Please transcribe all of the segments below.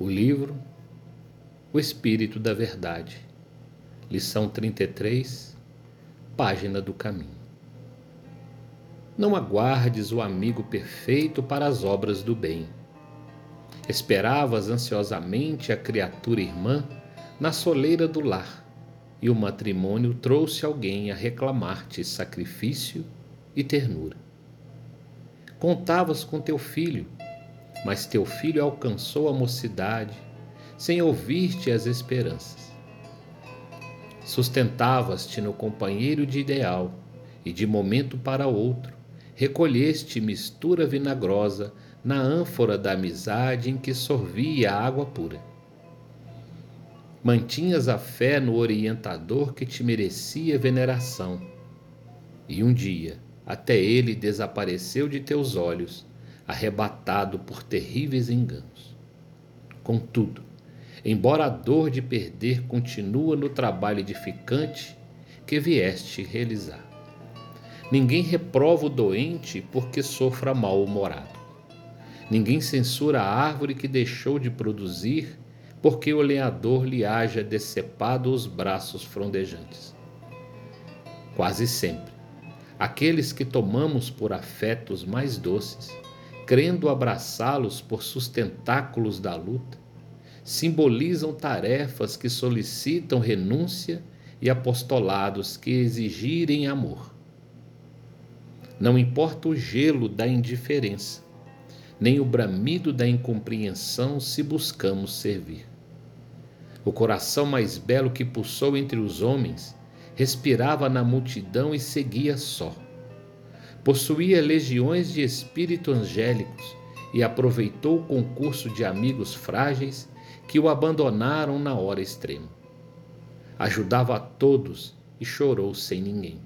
O livro O Espírito da Verdade, lição 33, página do caminho. Não aguardes o amigo perfeito para as obras do bem. Esperavas ansiosamente a criatura irmã na soleira do lar, e o matrimônio trouxe alguém a reclamar-te sacrifício e ternura. Contavas com teu filho, mas teu filho alcançou a mocidade sem ouvir-te as esperanças. Sustentavas-te no companheiro de ideal e de momento para outro recolheste mistura vinagrosa na ânfora da amizade em que sorvia a água pura. Mantinhas a fé no orientador que te merecia veneração. E um dia, até ele desapareceu de teus olhos, arrebatado por terríveis enganos. Contudo, embora a dor de perder continua no trabalho edificante que vieste realizar. Ninguém reprova o doente porque sofra mal-humorado. Ninguém censura a árvore que deixou de produzir porque o lenhador lhe haja decepado os braços frondejantes. Quase sempre, aqueles que tomamos por afetos mais doces, crendo abraçá-los por sustentáculos da luta, simbolizam tarefas que solicitam renúncia e apostolados que exigirem amor. Não importa o gelo da indiferença, nem o bramido da incompreensão se buscamos servir. O coração mais belo que pulsou entre os homens respirava na multidão e seguia só. Possuía legiões de espíritos angélicos e aproveitou o concurso de amigos frágeis que o abandonaram na hora extrema. Ajudava a todos e chorou sem ninguém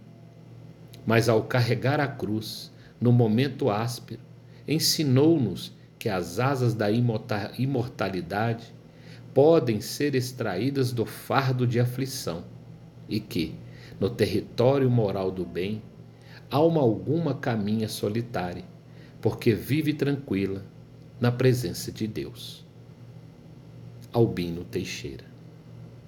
mas ao carregar a cruz, no momento áspero, ensinou-nos que as asas da imortalidade podem ser extraídas do fardo de aflição e que, no território moral do bem, alma alguma caminha solitária, porque vive tranquila na presença de Deus. Albino Teixeira